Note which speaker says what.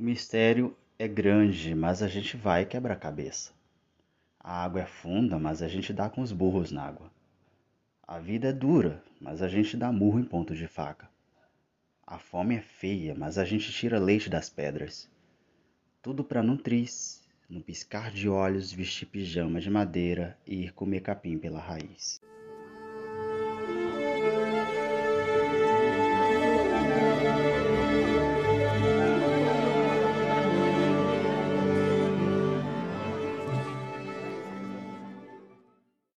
Speaker 1: O mistério é grande, mas a gente vai quebra-cabeça. A água é funda, mas a gente dá com os burros na água. A vida é dura, mas a gente dá murro em ponto de faca. A fome é feia, mas a gente tira leite das pedras. Tudo para nutriz, no piscar de olhos, vestir pijama de madeira e ir comer capim pela raiz.